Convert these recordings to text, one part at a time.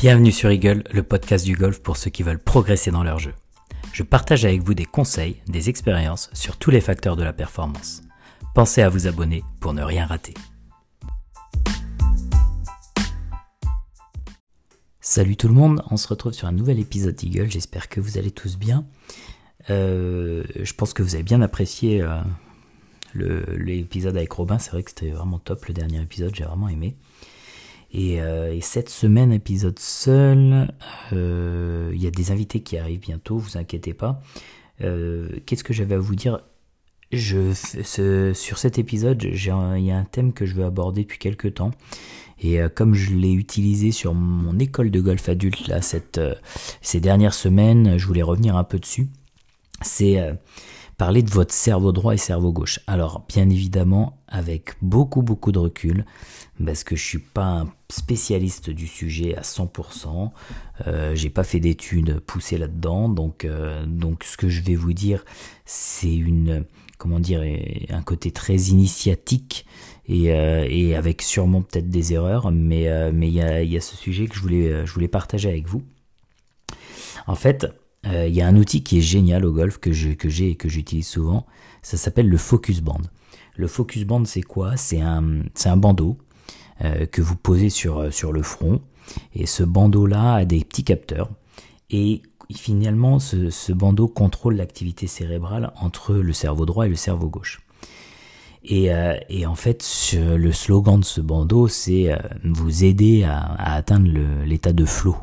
Bienvenue sur Eagle, le podcast du golf pour ceux qui veulent progresser dans leur jeu. Je partage avec vous des conseils, des expériences sur tous les facteurs de la performance. Pensez à vous abonner pour ne rien rater. Salut tout le monde, on se retrouve sur un nouvel épisode d'Eagle, j'espère que vous allez tous bien. Euh, je pense que vous avez bien apprécié euh, l'épisode avec Robin, c'est vrai que c'était vraiment top le dernier épisode, j'ai vraiment aimé. Et, euh, cette semaine, épisode seul, il y a des invités qui arrivent bientôt, vous inquiétez pas. Qu'est-ce que j'avais à vous dire? Je, sur cet épisode, il y a un thème que je veux aborder depuis quelques temps. Et comme je l'ai utilisé sur mon école de golf adulte là, ces dernières semaines, je voulais revenir un peu dessus c'est euh, parler de votre cerveau droit et cerveau gauche. Alors, bien évidemment, avec beaucoup, beaucoup de recul, parce que je suis pas un spécialiste du sujet à 100%, euh, j'ai pas fait d'études poussées là-dedans, donc, euh, donc ce que je vais vous dire, c'est une, comment dire, un côté très initiatique et, euh, et avec sûrement peut-être des erreurs, mais mais il y a, ce sujet que je voulais partager avec vous. En fait, euh, il y a un outil qui est génial au golf que j'ai et que j'utilise souvent. Ça s'appelle le Focus Band. Le Focus Band, c'est quoi? C'est un, bandeau euh, que vous posez sur, euh, sur le front. Et ce bandeau-là a des petits capteurs. Et finalement, ce, bandeau contrôle l'activité cérébrale entre le cerveau droit et le cerveau gauche. Et, et en fait, le slogan de ce bandeau, c'est vous aider à, à atteindre l'état de flow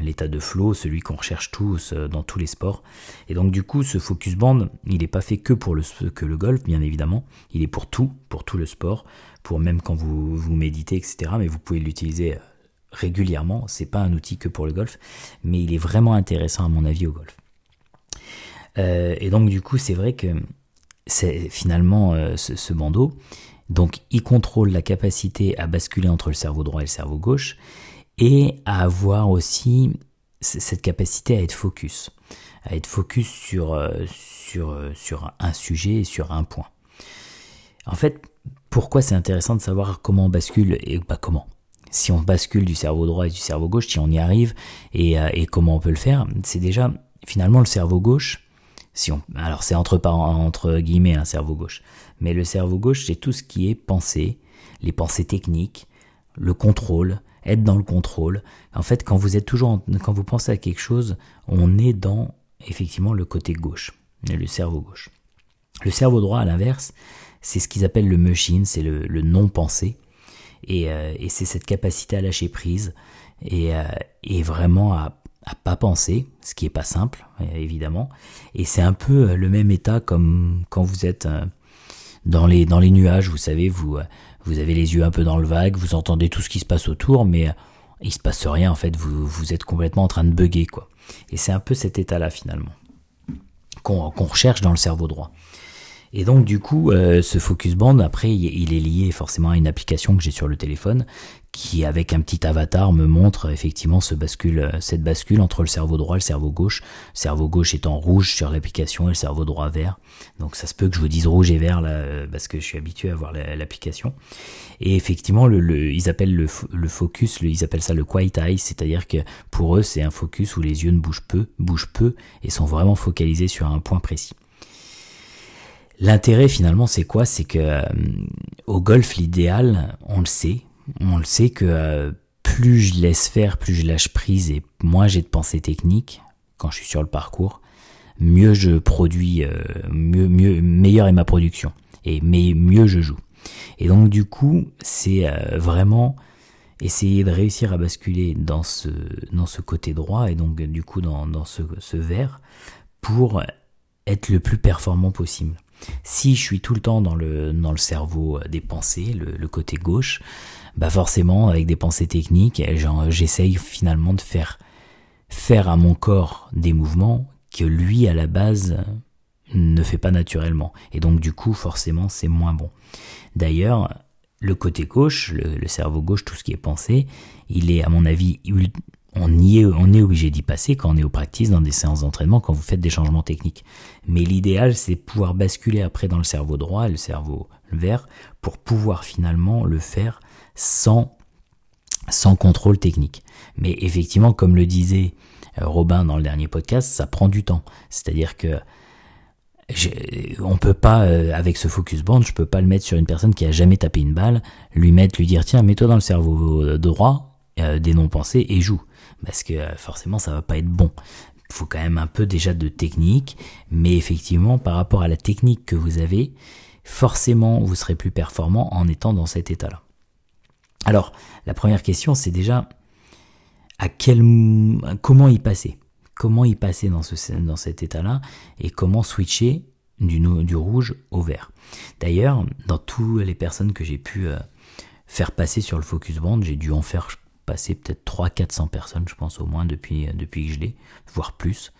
l'état de flow, celui qu'on recherche tous euh, dans tous les sports. Et donc du coup, ce focus band, il n'est pas fait que pour le, golf, bien évidemment. Il est pour tout, pour tout le sport, pour même quand vous, vous méditez, etc. Mais vous pouvez l'utiliser euh, régulièrement. C'est pas un outil que pour le golf, mais il est vraiment intéressant à mon avis au golf. Euh, et donc du coup, c'est vrai que finalement ce, ce bandeau. Donc, il contrôle la capacité à basculer entre le cerveau droit et le cerveau gauche et à avoir aussi cette capacité à être focus, à être focus sur, euh, sur, euh, sur un sujet et sur un point. En fait, pourquoi c'est intéressant de savoir comment on bascule et pas comment? Si on bascule du cerveau droit et du cerveau gauche, si on y arrive et, euh, et comment on peut le faire, c'est déjà finalement le cerveau gauche. Si on, alors c'est entre, entre guillemets un cerveau gauche, mais le cerveau gauche c'est tout ce qui est pensée, les pensées techniques, le contrôle, être dans le contrôle. En fait, quand vous êtes toujours, quand vous pensez à quelque chose, on est dans effectivement le côté gauche, le cerveau gauche. Le cerveau droit, à l'inverse, c'est ce qu'ils appellent le machine, c'est le, non-pensé. Euh, et, c'est cette capacité à lâcher prise et, euh, vraiment à, à pas penser, ce qui est pas simple, évidemment. Et c'est un peu le même état comme quand vous êtes euh, dans les, dans les nuages, vous savez, vous, vous avez les yeux un peu dans le vague, vous entendez tout ce qui se passe autour, mais euh, il se passe rien en fait, vous, vous êtes complètement en train de bugger quoi. Et c'est un peu cet état-là finalement qu'on recherche dans le cerveau droit. Et donc du coup, euh, ce focus band, après, il est lié forcément à une application que j'ai sur le téléphone, qui avec un petit avatar me montre effectivement ce bascule, euh, cette bascule entre le cerveau droit et le cerveau gauche. Le cerveau gauche étant rouge sur l'application et le cerveau droit vert. Donc ça se peut que je vous dise rouge et vert là, euh, parce que je suis habitué à voir l'application. Et effectivement, ils appellent le, focus, ils appellent ça le quiet eye, c'est-à-dire que pour eux c'est un focus où les yeux ne bougent peu, bougent peu et sont vraiment focalisés sur un point précis. L'intérêt finalement c'est quoi? C'est que euh, au golf l'idéal, on le sait, on le sait que euh, plus je laisse faire, plus je lâche prise et moins j'ai de pensée technique quand je suis sur le parcours, mieux je produis, euh, mieux, mieux, meilleure est ma production et mieux je joue. Et donc du coup, c'est vraiment essayer de réussir à basculer dans ce, dans ce côté droit et donc du coup dans, dans ce, ce vert pour être le plus performant possible. Si je suis tout le temps dans le, dans le cerveau des pensées, le, côté gauche, bah forcément, avec des pensées techniques, j'essaye finalement de faire faire à mon corps des mouvements que lui, à la base, ne fait pas naturellement. Et donc, du coup, forcément, c'est moins bon. D'ailleurs, le côté gauche, le, le, cerveau gauche, tout ce qui est pensé, il est, à mon avis, on y est, on est obligé d'y passer quand on est au practice dans des séances d'entraînement, quand vous faites des changements techniques. Mais l'idéal, c'est pouvoir basculer après dans le cerveau droit et le cerveau vert pour pouvoir finalement le faire sans sans contrôle technique. Mais effectivement, comme le disait euh, Robin dans le dernier podcast, ça prend du temps. C'est-à-dire que on peut pas euh, avec ce focus band, je peux pas le mettre sur une personne qui a jamais tapé une balle, lui mettre, lui dire tiens mets-toi dans le cerveau droit des non-pensées et joue, parce que forcément ça va pas être bon. Il faut quand même un peu déjà de technique, mais effectivement par rapport à la technique que vous avez, forcément vous serez plus performant en étant dans cet état-là. Alors, la première question, c'est déjà à quel, comment y passer? Comment y passer dans, ce, dans cet état-là? Et comment switcher du, du rouge au vert? D'ailleurs, dans toutes les personnes que j'ai pu euh, faire passer sur le focus band, j'ai dû en faire passer peut-être 300-400 personnes, je pense au moins, depuis, depuis que je l'ai, voire plus.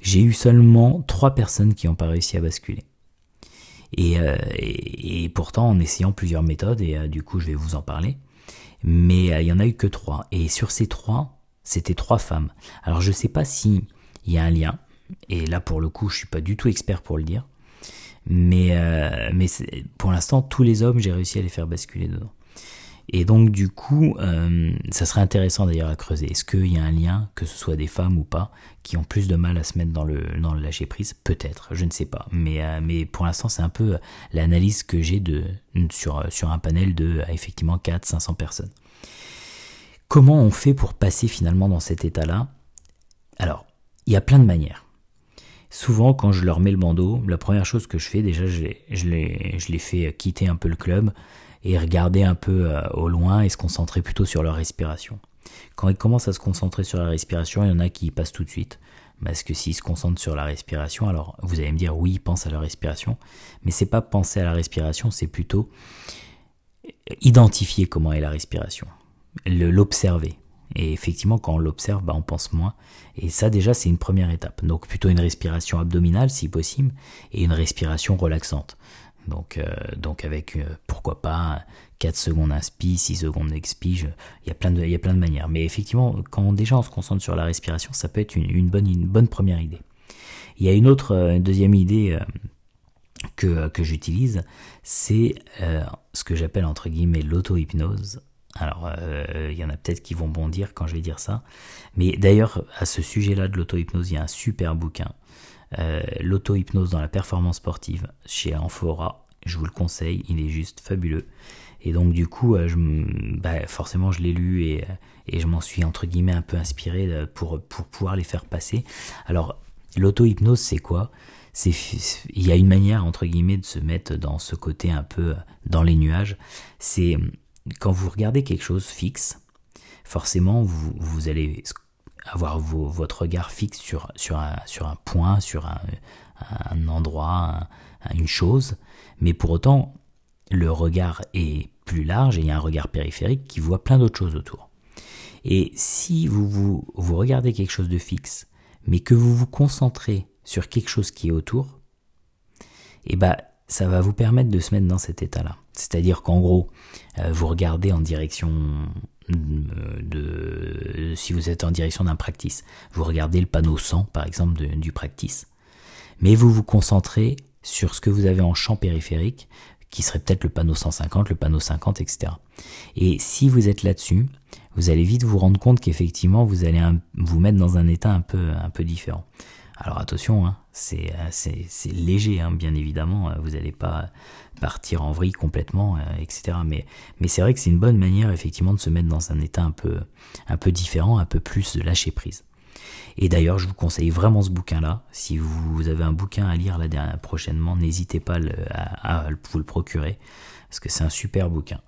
J'ai eu seulement 3 personnes qui n'ont pas réussi à basculer. Euh, et, pourtant en essayant plusieurs méthodes, et euh, du coup je vais vous en parler, mais euh, il y en a eu que trois. Et sur ces trois, c'était trois femmes. Alors je sais pas si il y a un lien, et là pour le coup je suis pas du tout expert pour le dire, mais, mais pour l'instant tous les hommes j'ai réussi à les faire basculer dedans. Et donc du coup, euh, ça serait intéressant d'ailleurs à creuser. Est-ce qu'il y a un lien, que ce soit des femmes ou pas, qui ont plus de mal à se mettre dans le, dans le lâcher prise? Peut-être, je ne sais pas. Mais, euh, mais pour l'instant, c'est un peu l'analyse que j'ai sur, sur un panel de effectivement 400-500 personnes. Comment on fait pour passer finalement dans cet état-là? Alors, il y a plein de manières. Souvent, quand je leur mets le bandeau, la première chose que je fais, déjà, je je les, je les fais quitter un peu le club et regarder un peu euh, au loin et se concentrer plutôt sur leur respiration. Quand ils commencent à se concentrer sur la respiration, il y en a qui passent tout de suite. Parce que s'ils se concentrent sur la respiration, alors vous allez me dire oui, ils pensent à la respiration, mais c'est pas penser à la respiration, c'est plutôt identifier comment est la respiration, l'observer. Et effectivement, quand on l'observe, bah, on pense moins. Et ça, déjà, c'est une première étape. Donc, plutôt une respiration abdominale, si possible, et une respiration relaxante. Donc, euh, donc avec, euh, pourquoi pas, 4 secondes inspi, 6 secondes expi, il y, a plein de, manières. Mais effectivement, quand déjà on se concentre sur la respiration, ça peut être une, bonne, une bonne première idée. Il y a une autre, euh, une deuxième idée que, que j'utilise, c'est ce que j'appelle entre guillemets l'auto-hypnose. Alors, il y en a peut-être qui vont bondir quand je vais dire ça. Mais d'ailleurs, à ce sujet-là de l'auto-hypnose, il y a un super bouquin euh, l'auto-hypnose dans la performance sportive chez Amphora. Je vous le conseille, il est juste fabuleux. Et donc du coup, euh, bah, forcément, je l'ai lu et, euh, et je m'en suis entre guillemets un peu inspiré pour, pouvoir les faire passer. Alors, l'auto-hypnose, c'est quoi? Il y a une manière entre guillemets de se mettre dans ce côté un peu dans les nuages. C'est quand vous regardez quelque chose fixe, forcément, vous allez avoir votre regard fixe sur, un, point, sur un, endroit, une chose, mais pour autant, le regard est plus large et il y a un regard périphérique qui voit plein d'autres choses autour. Et si vous, regardez quelque chose de fixe, mais que vous vous concentrez sur quelque chose qui est autour, eh ben, ça va vous permettre de se mettre dans cet état-là. C'est-à-dire qu'en gros, euh, vous regardez en direction de, si vous êtes en direction d'un practice. Vous regardez le panneau 100 par exemple du practice. Mais vous vous concentrez sur ce que vous avez en champ périphérique, qui serait peut-être le panneau 150, le panneau 50, etc. Et si vous êtes là-dessus, vous allez vite vous rendre compte qu'effectivement vous allez vous mettre dans un état un peu, un peu différent. Alors attention, hein, c'est léger, hein, bien évidemment, vous n'allez pas partir en vrille complètement, euh, etc. Mais, c'est vrai que c'est une bonne manière effectivement de se mettre dans un état un peu, un peu différent, un peu plus de lâcher prise. Et d'ailleurs, je vous conseille vraiment ce bouquin-là. Si vous avez un bouquin à lire la dernière, prochainement, n'hésitez pas à, vous le procurer, parce que c'est un super bouquin.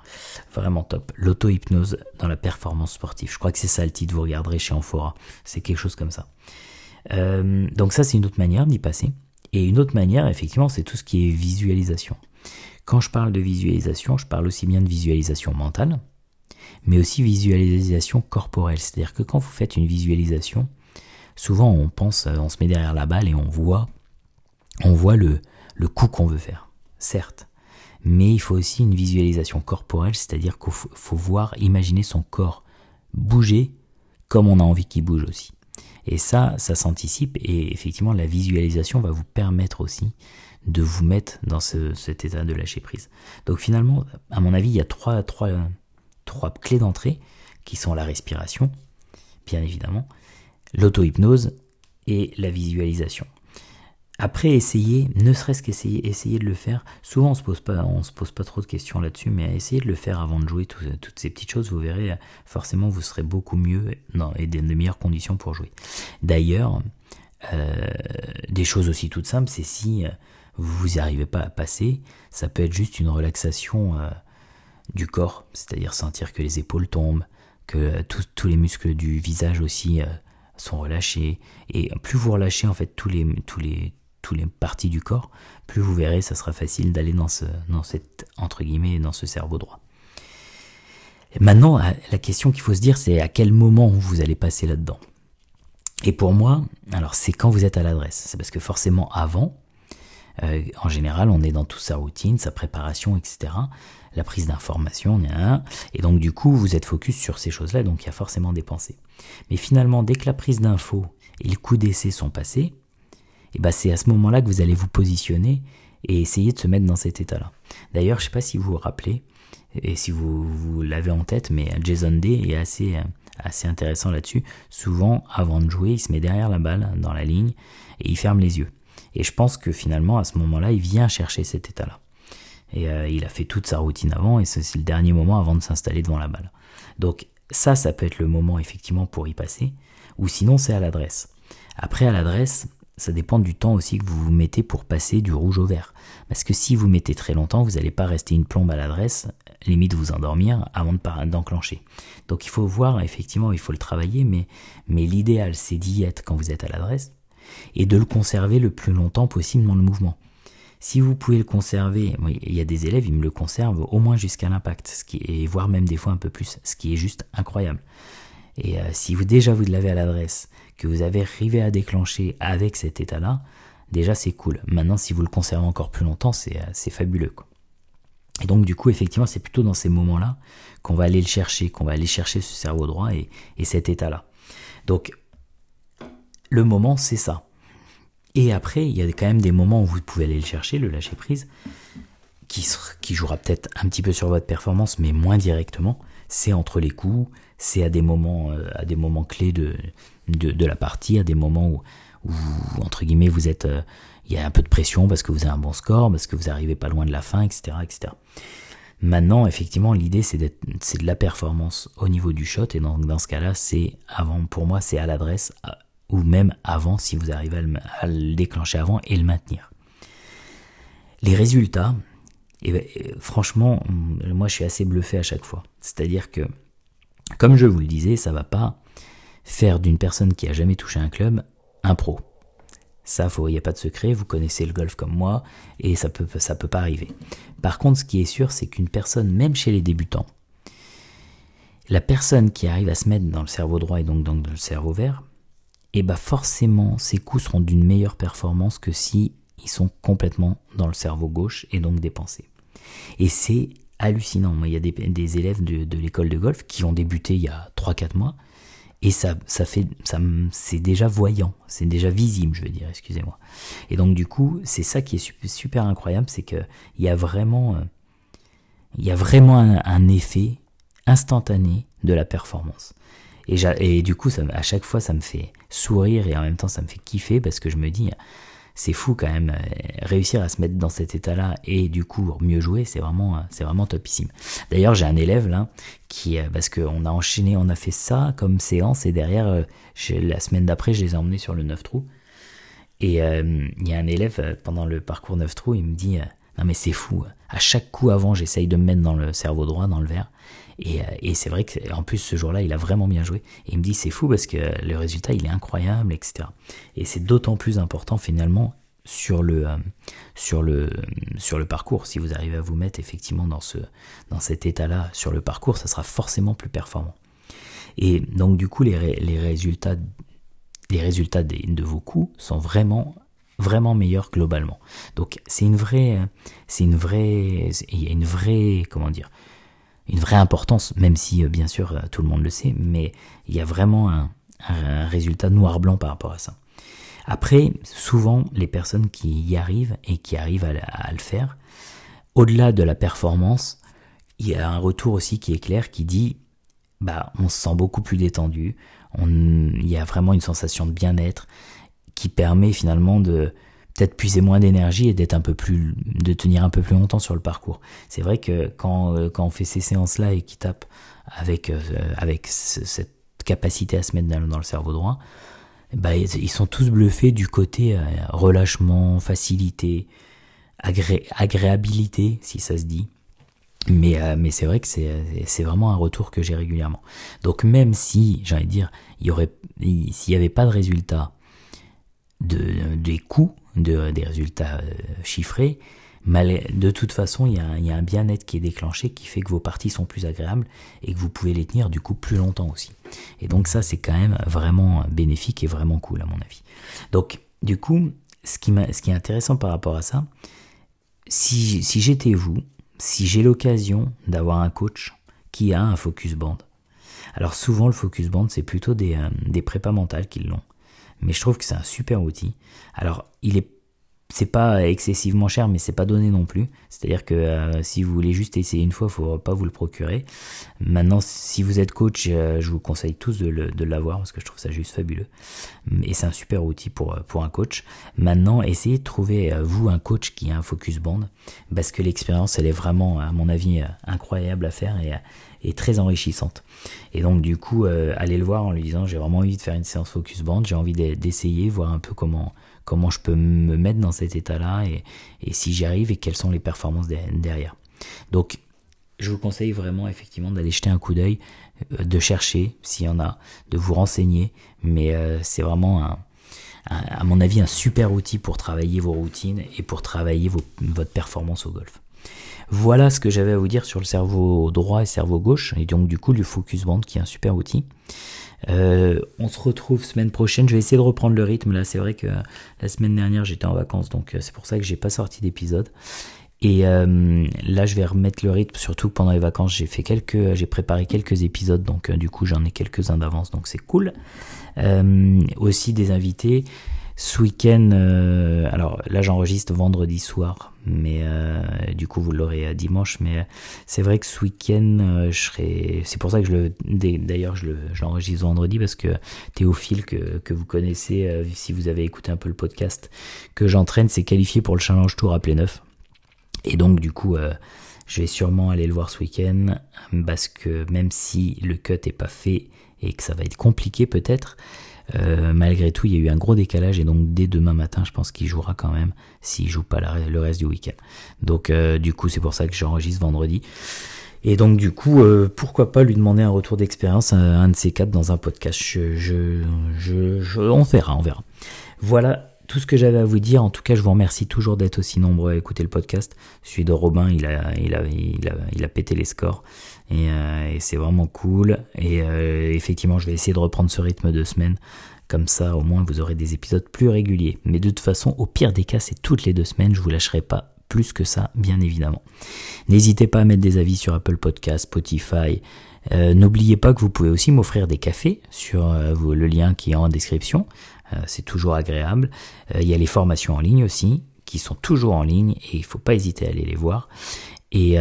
Vraiment top. L'auto-hypnose dans la performance sportive. Je crois que c'est ça le titre, vous regarderez chez Amphora. C'est quelque chose comme ça. Euh, donc ça, c'est une autre manière d'y passer. Et une autre manière, effectivement, c'est tout ce qui est visualisation. Quand je parle de visualisation, je parle aussi bien de visualisation mentale, mais aussi visualisation corporelle. C'est-à-dire que quand vous faites une visualisation, souvent on pense, euh, on se met derrière la balle et on voit, on voit le, le coup qu'on veut faire. Certes, mais il faut aussi une visualisation corporelle, c'est-à-dire qu'il faut, faut voir, imaginer son corps bouger comme on a envie qu'il bouge aussi. Et ça, ça s'anticipe et effectivement la visualisation va vous permettre aussi de vous mettre dans cet état de lâcher prise. Donc finalement, à mon avis, il y a trois, trois, trois clés d'entrée qui sont la respiration, bien évidemment, l'auto-hypnose et la visualisation. Après, essayez, ne serait-ce qu'essayer, essayez de le faire. Souvent, on se se pose pas trop de questions là-dessus, mais essayez de le faire avant de jouer toutes ces petites choses. Vous verrez, forcément, vous serez beaucoup mieux non, et dans de meilleures conditions pour jouer. D'ailleurs, euh, des choses aussi toutes simples, c'est si euh, vous n'y arrivez pas à passer, ça peut être juste une relaxation euh, du corps, c'est-à-dire sentir que les épaules tombent, que tous les muscles du visage aussi sont relâchés. Et plus vous relâchez en fait tous les, tous les, les parties du corps, plus vous verrez, ça sera facile d'aller dans, ce, dans cette, entre guillemets, dans ce cerveau droit. maintenant, la question qu'il faut se dire, c'est à quel moment vous allez passer là-dedans. Et pour moi, alors c'est quand vous êtes à l'adresse. C'est parce que forcément avant, euh, en général, on est dans toute sa routine, sa préparation, etc. La prise d'information, et donc du coup, vous êtes focus sur ces choses-là, donc il y a forcément des pensées. Mais finalement, dès que la prise d'info et le coup d'essai sont passés, et ben c'est à ce moment-là que vous allez vous positionner et essayer de se mettre dans cet état-là. D'ailleurs, je sais pas si vous vous rappelez, et si vous, vous l'avez en tête, mais Jason Day est assez, assez intéressant là-dessus. Souvent, avant de jouer, il se met derrière la balle, dans la ligne, et il ferme les yeux. Et je pense que finalement, à ce moment-là, il vient chercher cet état-là. Et euh, il a fait toute sa routine avant, et c'est le dernier moment avant de s'installer devant la balle. Donc ça, ça peut être le moment effectivement pour y passer, ou sinon c'est à l'adresse. Après, à l'adresse, ça dépend du temps aussi que vous vous mettez pour passer du rouge au vert. Parce que si vous mettez très longtemps, vous n'allez pas rester une plombe à l'adresse, limite vous endormir avant d'enclencher. Donc il faut voir, effectivement, il faut le travailler, mais, mais l'idéal c'est d'y être quand vous êtes à l'adresse et de le conserver le plus longtemps possible dans le mouvement. Si vous pouvez le conserver, il y a des élèves, ils me le conservent au moins jusqu'à l'impact, ce qui est, voire même des fois un peu plus, ce qui est juste incroyable. Et euh, si vous déjà vous l'avez à l'adresse, que vous avez arrivé à déclencher avec cet état-là, déjà c'est cool. Maintenant, si vous le conservez encore plus longtemps, c'est euh, fabuleux. Et donc du coup, effectivement, c'est plutôt dans ces moments-là qu'on va aller le chercher, qu'on va aller chercher ce cerveau droit et, cet état-là. Donc, le moment, c'est ça. Et après, il y a quand même des moments où vous pouvez aller le chercher, le lâcher prise, qui, qui jouera peut-être un petit peu sur votre performance, mais moins directement. C'est entre les coups, c'est à des moments, euh, à des moments clés de, de, la partie, à des moments où, entre guillemets, vous êtes, euh, il y a un peu de pression parce que vous avez un bon score, parce que vous arrivez pas loin de la fin, etc., etc. Maintenant, effectivement, l'idée c'est de la performance au niveau du shot, et donc dans ce cas-là, c'est avant, pour moi, c'est à l'adresse, ou même avant, si vous arrivez à le, déclencher avant et le maintenir. Les résultats, eh ben, euh, franchement, moi je suis assez bluffé à chaque fois. C'est-à-dire que, comme je vous le disais, ça va pas faire d'une personne qui a jamais touché un club un pro. Ça, il n'y a pas de secret, vous connaissez le golf comme moi, et ça peut, ça peut pas arriver. Par contre, ce qui est sûr, c'est qu'une personne, même chez les débutants, la personne qui arrive à se mettre dans le cerveau droit et donc dans le cerveau vert, et eh bah ben, forcément, ses coups seront d'une meilleure performance que si ils sont complètement dans le cerveau gauche et donc dépensés. Et c'est hallucinant. Moi, il y a des, élèves de, de l'école de golf qui ont débuté il y a 3-4 mois et ça, ça fait, ça, c'est déjà voyant, c'est déjà visible, je veux dire, excusez-moi. Et donc du coup, c'est ça qui est super, incroyable, c'est que il y a vraiment, euh, il y a vraiment un, effet instantané de la performance. Et, du coup, ça, à chaque fois, ça me fait sourire et en même temps, ça me fait kiffer parce que je me dis, c'est fou quand même. Euh, réussir à se mettre dans cet état-là et du coup mieux jouer, c'est vraiment, euh, c'est vraiment topissime. D'ailleurs, j'ai un élève là qui, euh, parce qu'on a enchaîné, on a fait ça comme séance et derrière, la semaine d'après, je les ai emmenés sur le 9 trous. Et il y a un élève pendant le parcours 9 trous, il me dit non mais c'est fou. À chaque coup avant, j'essaye de me mettre dans le cerveau droit, dans le verre. Et, et c'est vrai qu'en plus ce jour-là, il a vraiment bien joué. Et il me dit c'est fou parce que le résultat, il est incroyable, etc. Et c'est d'autant plus important finalement sur le, euh, sur, le, sur le parcours. Si vous arrivez à vous mettre effectivement dans, ce, dans cet état-là sur le parcours, ça sera forcément plus performant. Et donc du coup, les, les résultats, les résultats de vos coups sont vraiment vraiment meilleur globalement. Donc c'est une vraie, c'est une vraie, il y a une vraie, comment dire, une vraie importance, même si euh, bien sûr euh, tout le monde le sait, mais il y a vraiment un, résultat noir-blanc par rapport à ça. Après, souvent, les personnes qui y arrivent et qui arrivent à, le faire, au-delà de la performance, il y a un retour aussi qui est clair qui dit bah, on se sent beaucoup plus détendu. Il y a vraiment une sensation de bien-être qui permet finalement de peut-être puiser moins d'énergie et d'être un peu plus, de tenir un peu plus longtemps sur le parcours. C'est vrai que quand, euh, quand on fait ces séances-là et qui tape avec, euh, avec cette capacité à se mettre dans, le cerveau droit, bah, ils sont tous bluffés du côté euh, relâchement, facilité, agréabilité, si ça se dit. Mais, euh, mais c'est vrai que c'est vraiment un retour que j'ai régulièrement. Donc même si, de dire, il y aurait, s'il n'y avait pas de résultat de, des coûts, de, des résultats euh, chiffrés, de toute façon, il y a, il y a un bien-être qui est déclenché qui fait que vos parties sont plus agréables et que vous pouvez les tenir du coup plus longtemps aussi. Et donc ça, c'est quand même vraiment bénéfique et vraiment cool à mon avis. Donc du coup, ce qui, ce qui est intéressant par rapport à ça, si, si j'étais vous, si j'ai l'occasion d'avoir un coach qui a un focus band, alors souvent le focus band c'est plutôt des, euh, des prépas mentales qui l'ont, mais je trouve que c'est un super outil. Alors il est c'est pas excessivement cher, mais c'est pas donné non plus. C'est-à-dire que euh, si vous voulez juste essayer une fois, faut pas vous le procurer. Maintenant, si vous êtes coach, euh, je vous conseille tous de, l'avoir parce que je trouve ça juste fabuleux. Et c'est un super outil pour, euh, un coach. Maintenant, essayez de trouver vous un coach qui a un focus band parce que l'expérience, elle est vraiment, à mon avis, incroyable à faire et, et très enrichissante. Et donc, du coup, allez le voir en lui disant j'ai vraiment envie de faire une séance focus band, j'ai envie d'essayer, voir un peu comment comment je peux me mettre dans cet état-là et, si j'y arrive et quelles sont les performances derrière. Donc, je vous conseille vraiment effectivement d'aller jeter un coup d'œil, euh, de chercher s'il y en a, de vous renseigner, mais euh, c'est vraiment un, à mon avis un super outil pour travailler vos routines et pour travailler votre performance au golf. Voilà ce que j'avais à vous dire sur le cerveau droit et cerveau gauche, et donc du coup le Focus Band qui est un super outil. Euh, on se retrouve semaine prochaine. Je vais essayer de reprendre le rythme. Là, c'est vrai que la semaine dernière, j'étais en vacances, donc euh, c'est pour ça que j'ai pas sorti d'épisode. Et euh, là, je vais remettre le rythme, surtout que pendant les vacances, j'ai fait quelques, j'ai préparé quelques épisodes, donc du coup, j'en ai quelques uns d'avance, donc c'est cool. aussi des invités. Ce week-end, euh, alors là j'enregistre vendredi soir, mais euh, du coup vous l'aurez dimanche. Mais euh, c'est vrai que ce week-end, je serai. C'est pour ça que je le. D'ailleurs, je l'enregistre vendredi parce que Théophile que, que vous connaissez, si vous avez écouté un peu le podcast, que j'entraîne, s'est qualifié pour le Challenge Tour à neuf Et donc du coup. je vais sûrement aller le voir ce week-end parce que même si le cut est pas fait et que ça va être compliqué peut-être, euh, malgré tout, il y a eu un gros décalage et donc dès demain matin, je pense qu'il jouera quand même s'il joue pas le reste du week-end. Donc euh, du coup, c'est pour ça que j'enregistre vendredi. Et donc du coup, euh, pourquoi pas lui demander un retour d'expérience à un de ces quatre dans un podcast. Je, je, je, on verra, on verra. Voilà tout ce que j'avais à vous dire. En tout cas, je vous remercie toujours d'être aussi nombreux à écouter le podcast. Celui de Robin, il a, il a, il a, il a pété les scores. Et, euh, c'est vraiment cool. Et euh, effectivement, je vais essayer de reprendre ce rythme de semaine. Comme ça, au moins, vous aurez des épisodes plus réguliers. Mais de toute façon, au pire des cas, c'est toutes les deux semaines. Je vous lâcherai pas plus que ça, bien évidemment. N'hésitez pas à mettre des avis sur Apple Podcast, Spotify. Euh, N'oubliez pas que vous pouvez aussi m'offrir des cafés sur euh, le lien qui est en description. Euh, c'est toujours agréable. Il y a les formations en ligne aussi, qui sont toujours en ligne et il ne faut pas hésiter à aller les voir. Et,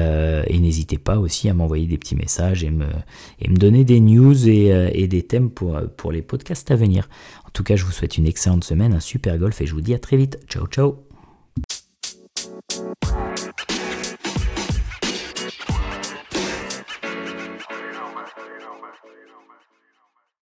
n'hésitez pas aussi à m'envoyer des petits messages et me, donner des news et, des thèmes pour les podcasts à venir. En tout cas, je vous souhaite une excellente semaine, un super golf et je vous dis à très vite. Ciao, ciao